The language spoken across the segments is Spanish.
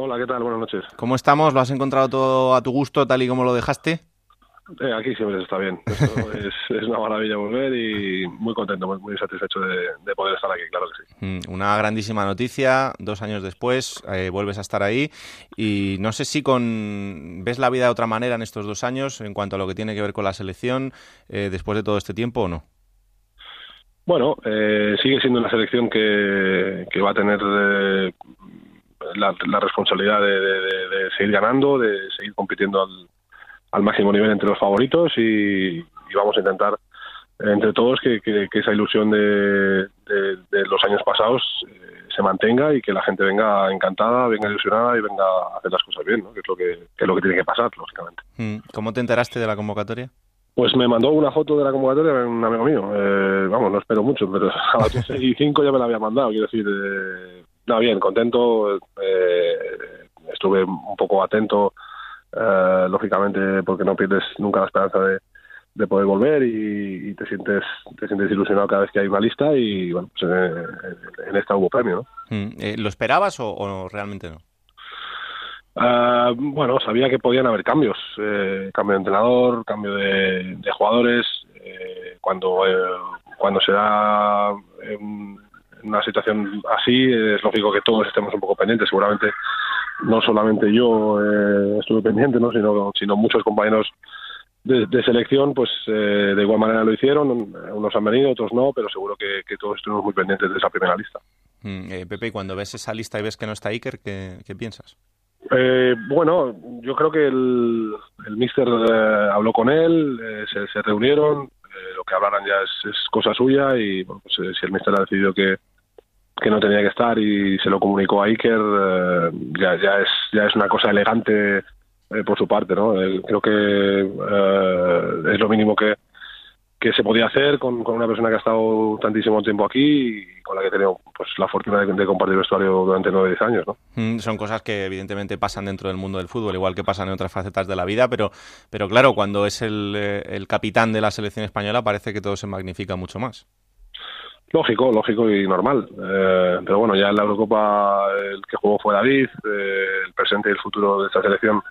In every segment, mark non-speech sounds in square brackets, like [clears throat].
Hola, ¿qué tal? Buenas noches. ¿Cómo estamos? ¿Lo has encontrado todo a tu gusto, tal y como lo dejaste? Eh, aquí siempre está bien. [laughs] es, es, una maravilla volver y muy contento, muy, satisfecho de, poder estar aquí, claro que sí. Mm, una grandísima noticia, dos años después eh, vuelves a estar ahí y no sé si con ves la vida de otra manera en estos dos años en cuanto a lo que tiene que ver con la selección eh, después de todo este tiempo o no. Bueno, sigue siendo una selección que, que va a tener la, responsabilidad de, seguir ganando, de seguir compitiendo al, máximo nivel entre los favoritos y, vamos a intentar entre todos que, esa ilusión de, los años pasados eh, se mantenga y que la gente venga encantada, venga ilusionada y venga a hacer las cosas bien, que, es lo que, es lo que tiene que pasar, lógicamente. Mm, ¿Cómo te enteraste de la convocatoria? Pues me mandó una foto de la convocatoria un amigo mío. Eh, vamos, no espero mucho, pero [laughs] a las 12 y 5 ya me la había mandado. Quiero decir, eh, no, bien, contento. Eh, estuve un poco atento, eh, lógicamente, porque no pierdes nunca la esperanza de, poder volver y, te sientes te sientes ilusionado cada vez que hay una lista y bueno, pues en, esta hubo premio. ¿no? Mm, eh, ¿Lo esperabas o, realmente no? Ah, bueno, sabía que podían haber cambios, cambio de entrenador, cambio de, jugadores, cuando cuando se da en una situación así es lógico que todos estemos un poco pendientes. Seguramente no solamente yo eh, estuve pendiente, ¿no? sino, sino muchos compañeros de, selección, pues eh, de igual manera lo hicieron. Unos han venido, otros no, pero seguro que, todos estuvimos muy pendientes de esa primera lista. Mm, eh, Pepe, cuando ves esa lista y ves que no está Iker, ¿qué, piensas? bueno, yo creo que el, el míster habló con él, se, se, reunieron, lo que hablaran ya es, cosa suya y bueno, pues, si el míster ha decidido que, que no tenía que estar y se lo comunicó a Iker, eh, ya, es, ya es una cosa elegante eh, por su parte, ¿no? creo que eh, es lo mínimo que, que se podía hacer con, con, una persona que ha estado tantísimo tiempo aquí y con la que he tenido pues, la fortuna de, compartir vestuario durante nueve diez años. ¿no? Mm, son cosas que evidentemente pasan dentro del mundo del fútbol, igual que pasan en otras facetas de la vida, pero, pero claro, cuando es el, el capitán de la selección española parece que todo se magnifica mucho más. Lógico, lógico y normal. Eh, pero bueno, ya en la Eurocopa el que jugó fue David, eh, el presente y el futuro de esta selección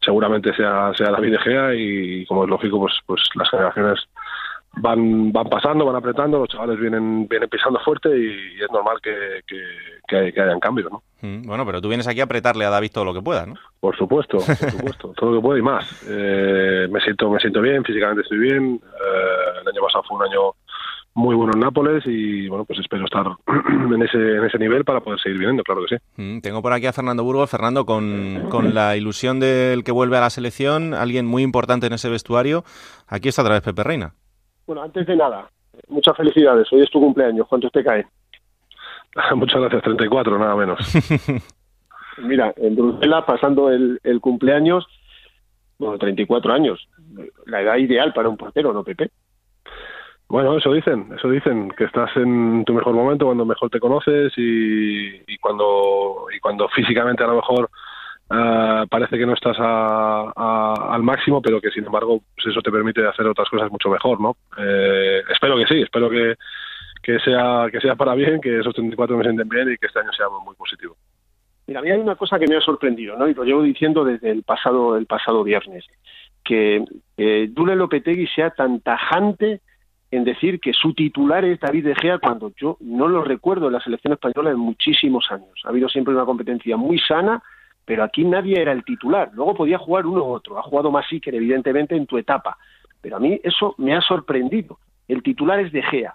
seguramente sea, sea David De Gea y como es lógico, pues, pues las generaciones van, van pasando, van apretando, los chavales vienen, vienen pisando fuerte y, es normal que, que, que, hayan cambios, ¿no? Mm, bueno, pero tú vienes aquí a apretarle a David todo lo que pueda, ¿no? Por supuesto, por [laughs] supuesto, todo lo que pueda y más. Eh, me siento me siento bien, físicamente estoy bien. el año pasado fue un año muy bueno en Nápoles y bueno, pues espero estar [clears throat] en ese, en ese nivel para poder seguir viniendo, claro que sí. Mm, tengo por aquí a Fernando Burgos. Fernando, con, con, la ilusión del que vuelve a la selección, alguien muy importante en ese vestuario. Aquí está otra vez Pepe Reina. Bueno, antes de nada, muchas felicidades. Hoy es tu cumpleaños. ¿Cuántos te cae? [laughs] muchas gracias, 34, nada menos. [laughs] Mira, en Bruselas, pasando el, el cumpleaños, bueno, 34 años. La edad ideal para un portero, ¿no, Pepe? Bueno, eso dicen, eso dicen, que estás en tu mejor momento cuando mejor te conoces y, y cuando y cuando físicamente a lo mejor uh, parece que no estás a, al máximo, pero que sin embargo pues eso te permite hacer otras cosas mucho mejor, ¿no? Eh, espero que sí, espero que, que sea que sea para bien, que esos 34 me sienten bien y que este año sea muy positivo. Mira, a mí hay una cosa que me ha sorprendido, ¿no? Y lo llevo diciendo desde el pasado el pasado viernes, que eh, Dule Lopetegui sea tan tajante en decir que su titular es David De Gea cuando yo no lo recuerdo en la selección española en muchísimos años. Ha habido siempre una competencia muy sana, pero aquí nadie era el titular. Luego podía jugar uno u otro. Ha jugado más Iker, evidentemente, en tu etapa. Pero a mí eso me ha sorprendido. El titular es De Gea.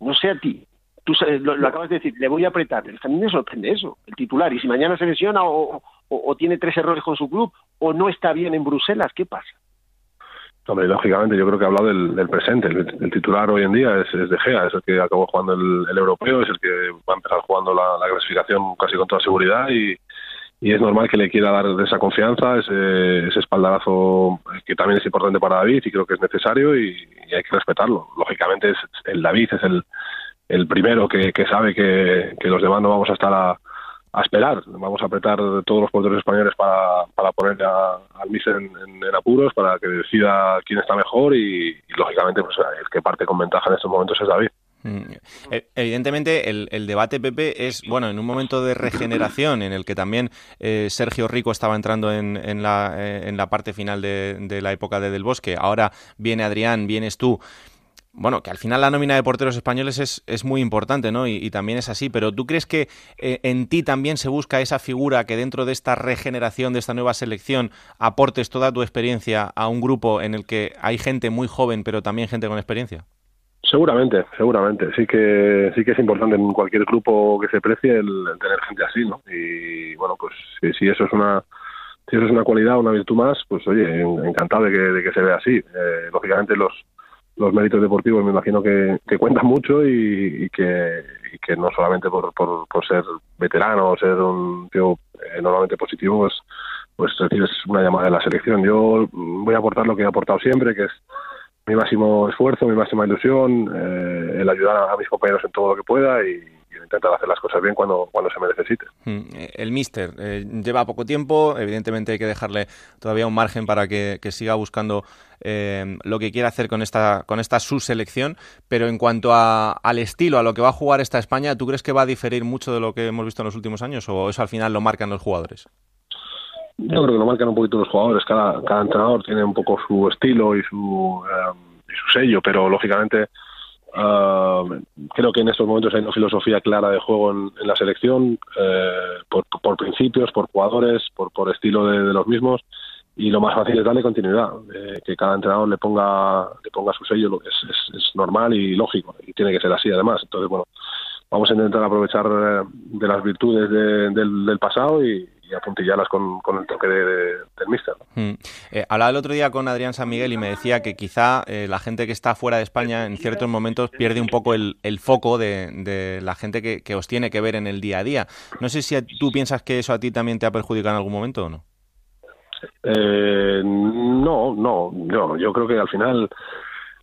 No sé a ti. Tú lo, acabas de decir, le voy a apretar. a mí me sorprende eso, el titular. Y si mañana se lesiona o tiene tres errores con su club o no está bien en Bruselas, ¿qué pasa? Hombre, lógicamente, yo creo que ha hablado del, presente. El, titular hoy en día es, De Gea, es el que acabó jugando el, europeo, es el que va a empezar jugando la, clasificación casi con toda seguridad y, es normal que le quiera dar esa confianza, ese, ese, espaldarazo que también es importante para David y creo que es necesario y, hay que respetarlo. Lógicamente, es, el David es el, el primero que, sabe que, que los demás no vamos a estar a a esperar. Vamos a apretar todos los porteros españoles para, para poner al Mister en, apuros, para que decida quién está mejor y, lógicamente pues el que parte con ventaja en estos momentos es David. Mm. E, evidentemente, el, debate, Pepe, es, bueno, en un momento de regeneración en el que también eh, Sergio Rico estaba entrando en, en, la, eh, en la parte final de, de, la época de Del Bosque, ahora viene Adrián, vienes tú. Bueno, que al final la nómina de porteros españoles es, es muy importante, ¿no? Y, también es así, pero ¿tú crees que eh, en ti también se busca esa figura que dentro de esta regeneración, de esta nueva selección, aportes toda tu experiencia a un grupo en el que hay gente muy joven, pero también gente con experiencia? Seguramente, seguramente. Sí que sí que es importante en cualquier grupo que se precie el, tener gente así, ¿no? Y bueno, pues si, eso es una si eso es una cualidad, una virtud más, pues oye, encantado de que, de que se vea así. Eh, lógicamente los los méritos deportivos me imagino que, cuentan mucho y, que, que no solamente por, por, ser veterano o ser un tío enormemente positivo, pues, pues recibes una llamada de la selección. Yo voy a aportar lo que he aportado siempre, que es mi máximo esfuerzo, mi máxima ilusión, eh, el ayudar a mis compañeros en todo lo que pueda y, intentar hacer las cosas bien cuando, cuando se me necesite. Mm, el Mister eh, lleva poco tiempo, evidentemente hay que dejarle todavía un margen para que, siga buscando eh, lo que quiera hacer con esta, con esta subselección, pero en cuanto al estilo, a lo que va a jugar esta España, ¿tú crees que va a diferir mucho de lo que hemos visto en los últimos años o eso al final lo marcan los jugadores? Yo creo que lo marcan un poquito los jugadores, cada, cada entrenador tiene un poco su estilo y su, eh, y su sello, pero lógicamente Uh, creo que en estos momentos hay una filosofía clara de juego en, la selección, eh, por, por, principios, por jugadores, por, por estilo de, los mismos, y lo más fácil es darle continuidad, eh, que cada entrenador le ponga le ponga su sello, es, es, es, normal y lógico, y tiene que ser así además. Entonces, bueno, vamos a intentar aprovechar eh, de las virtudes del, del pasado y, apuntillarlas con, con el toque de, del míster. Mm. Eh, hablaba el otro día con Adrián San Miguel y me decía que quizá eh, la gente que está fuera de España en ciertos momentos pierde un poco el, foco de, la gente que, os tiene que ver en el día a día. No sé si tú piensas que eso a ti también te ha perjudicado en algún momento o no. Eh, no, no, no, yo creo que al final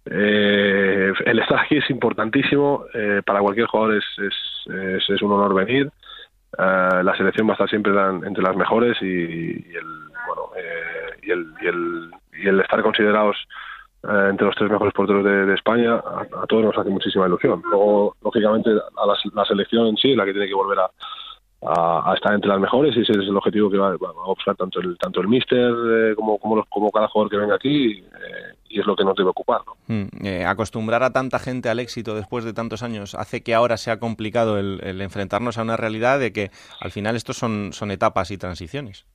eh, el estar aquí es importantísimo, para cualquier jugador es, un honor venir, la selección va a estar siempre entre las mejores y, y el y, el, y, el, y el estar considerados uh, entre los tres mejores porteros de, España a, todos nos hace muchísima ilusión luego lógicamente a la, selección en sí la que tiene que volver a, a, estar entre las mejores y ese es el objetivo que va, va a buscar tanto el tanto el míster eh, como, como, los, como cada jugador que venga aquí eh, y es lo que nos debe ocupar. ¿no? Mm, eh, acostumbrar a tanta gente al éxito después de tantos años hace que ahora sea complicado el, el, enfrentarnos a una realidad de que al final estos son, son etapas y transiciones.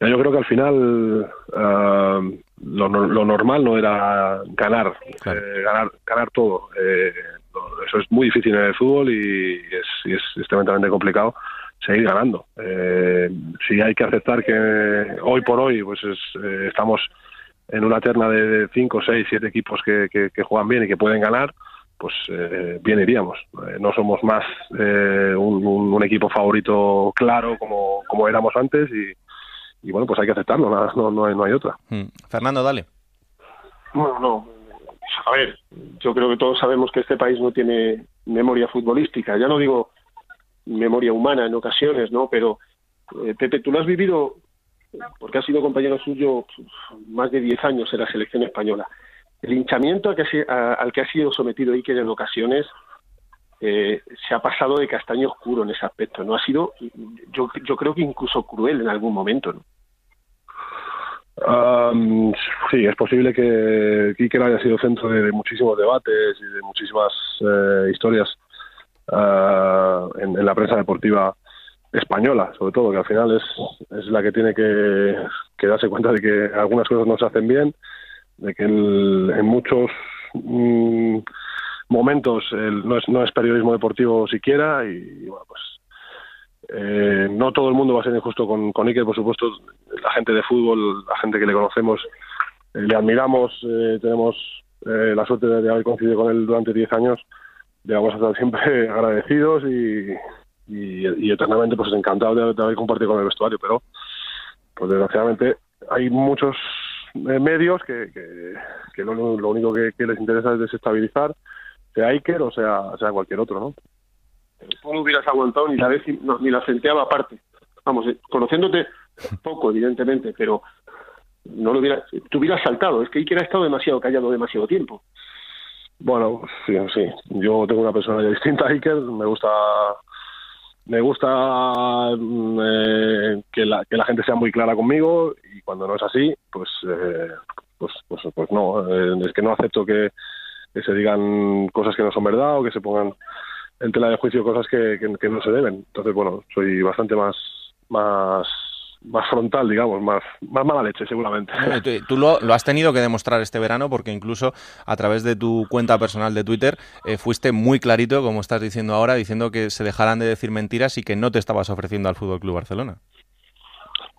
Yo creo que al final uh, lo, lo, normal no era ganar, claro. eh, ganar, ganar todo. Eh, eso es muy difícil en el fútbol y es, y es, tremendamente complicado seguir ganando. Eh, si hay que aceptar que hoy por hoy pues es, estamos en una terna de 5, 6, 7 equipos que, que, que, juegan bien y que pueden ganar, pues eh, bien iríamos. Eh, no somos más eh, un, equipo favorito claro como, como éramos antes y, y, bueno, pues hay que aceptarlo, no, no, hay, no hay otra. Mm. Fernando, dale. Bueno, no, a ver, yo creo que todos sabemos que este país no tiene memoria futbolística, ya no digo memoria humana en ocasiones, ¿no? Pero, eh, Pepe, tú lo has vivido, porque has sido compañero suyo más de 10 años en la selección española. El hinchamiento al que, a, al que ha sido sometido Iker en ocasiones eh, se ha pasado de castaño oscuro en ese aspecto, ¿no? Ha sido, yo, yo creo que incluso cruel en algún momento, ¿no? Um, sí, es posible que Kiker haya sido centro de, muchísimos debates y de muchísimas eh, historias uh, en, la prensa deportiva española, sobre todo, que al final es, es la que tiene que, que, darse cuenta de que algunas cosas no se hacen bien, de que el, en muchos mm, momentos el, no, es, no es periodismo deportivo siquiera y, y bueno, pues eh, no todo el mundo va a ser injusto con, con Iker, por supuesto, la gente de fútbol, la gente que le conocemos, eh, le admiramos, eh, tenemos eh, la suerte de, haber coincidido con él durante 10 años, le vamos a estar siempre [laughs] agradecidos y, y, eternamente pues encantados de, haber compartido con el vestuario, pero pues desgraciadamente hay muchos eh, medios que, que, lo, único que, que, les interesa es desestabilizar, sea Iker o sea, sea cualquier otro, ¿no? Tú no hubieras aguantado ni la vez no, ni la centeaba aparte. Vamos, eh, conociéndote poco, evidentemente, pero no lo hubiera, tú hubieras saltado. Es que Iker ha estado demasiado callado demasiado tiempo. Bueno, sí, sí. Yo tengo una personalidad distinta a Iker. Me gusta me gusta mm, eh, que, la, que la gente sea muy clara conmigo y cuando no es así, pues eh, pues, pues, pues no. Eh, es que no acepto que, se digan cosas que no son verdad o que se pongan en tela de juicio cosas que, que no se deben. Entonces, bueno, soy bastante más más más frontal, digamos, más, más mala leche seguramente. tú, lo, has tenido que demostrar este verano porque incluso a través de tu cuenta personal de Twitter eh, fuiste muy clarito, como estás diciendo ahora, diciendo que se dejaran de decir mentiras y que no te estabas ofreciendo al Fútbol Club Barcelona.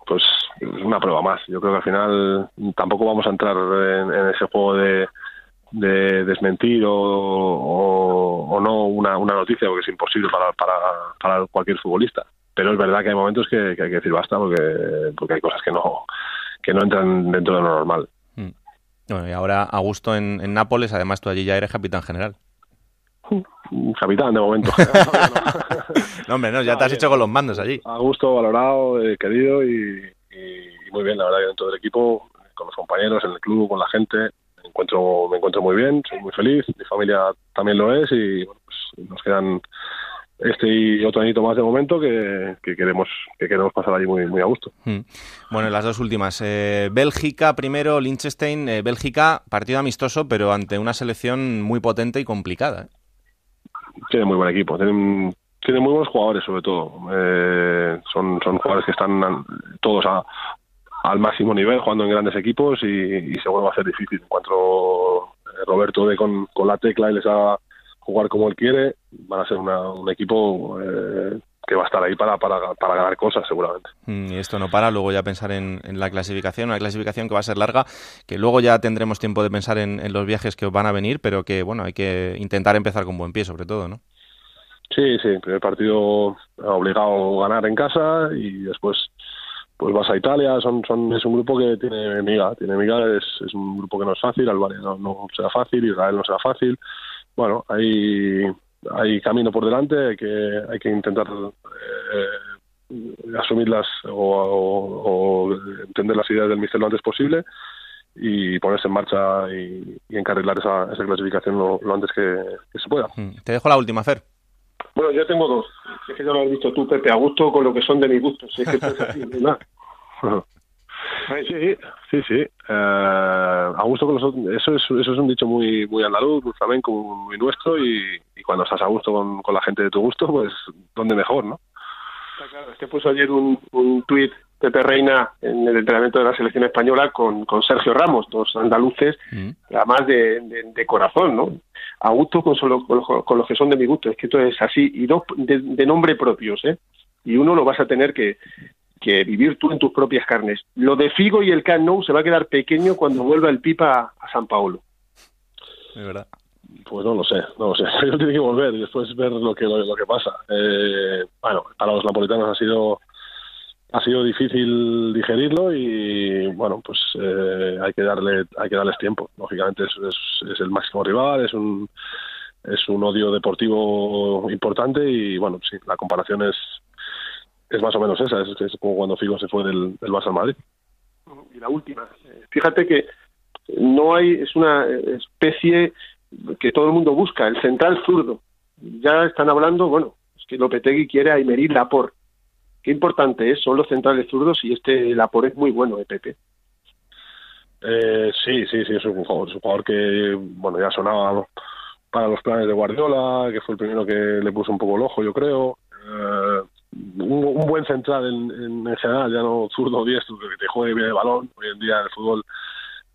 Pues es una prueba más. Yo creo que al final tampoco vamos a entrar en, ese juego de, de desmentir o, o, no una, una, noticia porque es imposible para, para, para cualquier futbolista pero es verdad que hay momentos que, hay que decir basta porque, porque hay cosas que no, que no entran dentro de lo normal. Mm. Bueno, y ahora Augusto en, en Nápoles, además tú allí ya eres capitán general. Capitán, de momento. [laughs] [laughs] no, hombre, no, ya te has hecho con los mandos allí. A gusto, valorado, eh, querido y, muy bien, la verdad que dentro del equipo, con los compañeros, en el club, con la gente, me encuentro, me encuentro muy bien, soy muy feliz, mi familia también lo es y bueno, pues nos quedan este y otro añito más de momento que, queremos que queremos pasar allí muy muy a gusto. Hmm. Bueno, las dos últimas. Eh, Bélgica primero, Liechtenstein. Eh, Bélgica, partido amistoso, pero ante una selección muy potente y complicada. ¿eh? Tiene muy buen equipo. Tienen, tiene muy buenos jugadores, sobre todo. son, son jugadores que están todos al máximo nivel, jugando en grandes equipos y, y seguro va a ser difícil. En cuanto Roberto de con, con la tecla y les ha jugar como él quiere, van a ser un equipo eh, que va a estar ahí para, para, para ganar cosas seguramente. Mm, y esto no para, luego ya pensar en, la clasificación, una clasificación que va a ser larga, que luego ya tendremos tiempo de pensar en, los viajes que van a venir, pero que bueno, hay que intentar empezar con buen pie sobre todo, ¿no? Sí, sí, primer partido obligado a ganar en casa y después pues vas a Italia, son, son, es un grupo que tiene miga, tiene miga, es, es un grupo que no es fácil, Albania no, no será fácil, Israel no será fácil, bueno, hay, hay camino por delante, hay que, hay que intentar eh, asumirlas o, entender las ideas del mister lo antes posible y ponerse en marcha y, encarrilar esa, esa clasificación lo, antes que, se pueda. Mm. Te dejo la última, Fer. Bueno, yo tengo dos. Es que ya lo has dicho tú, Pepe, a gusto con lo que son de mis gustos. Es que es así, [laughs] Sí, sí, sí. Eh, a gusto con los eso es, eso es un dicho muy muy andaluz, muy flamenco, muy nuestro y, cuando estás a gusto con, con, la gente de tu gusto, pues ¿dónde mejor, no? Está claro, es que puso ayer un, un tuit Pepe Reina en el entrenamiento de la selección española con, con Sergio Ramos, dos andaluces, mm. además de, de, corazón, ¿no? A gusto con, solo, con, los que son de mi gusto, es que esto es así, y dos de, de nombre propios, ¿eh? Y uno lo vas a tener que, que vivir tú en tus propias carnes. Lo de Figo y el Camp Nou se va a quedar pequeño cuando vuelva el Pipa a San Paulo. De verdad. Pues no lo sé, no lo sé. [laughs] Yo tiene que volver y después ver lo que lo, que pasa. Eh, bueno, para los napolitanos ha sido ha sido difícil digerirlo y bueno, pues eh, hay que darle hay que darles tiempo. Lógicamente es, el máximo rival, es un es un odio deportivo importante y bueno, sí, la comparación es es más o menos esa, es, como cuando Figo se fue del, del Barça. Y la última, eh, fíjate que no hay, es una especie que todo el mundo busca, el central zurdo. Ya están hablando, bueno, es que Lopetegui quiere a Imerí Lapor. Qué importante es, son los centrales zurdos y este Lapor es muy bueno de Pepe. Eh, sí, sí, sí, es un jugador, es un jugador que, bueno, ya sonaba para los planes de Guardiola, que fue el primero que le puso un poco el ojo, yo creo. Eh, un, buen central en, en, general, ya no zurdo diestro, que te juegue bien el balón, hoy en día el fútbol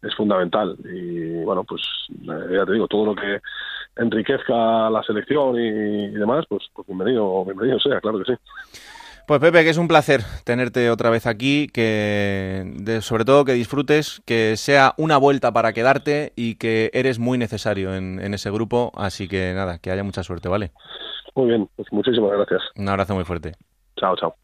es fundamental. Y bueno, pues eh, ya te digo, todo lo que enriquezca la selección y, demás, pues, pues, bienvenido, bienvenido sea, claro que sí. Pues Pepe, que es un placer tenerte otra vez aquí, que sobre todo que disfrutes, que sea una vuelta para quedarte y que eres muy necesario en, en ese grupo, así que nada, que haya mucha suerte, ¿vale? Muy bien, pues muchísimas gracias. Un abrazo muy fuerte. Chao, chao.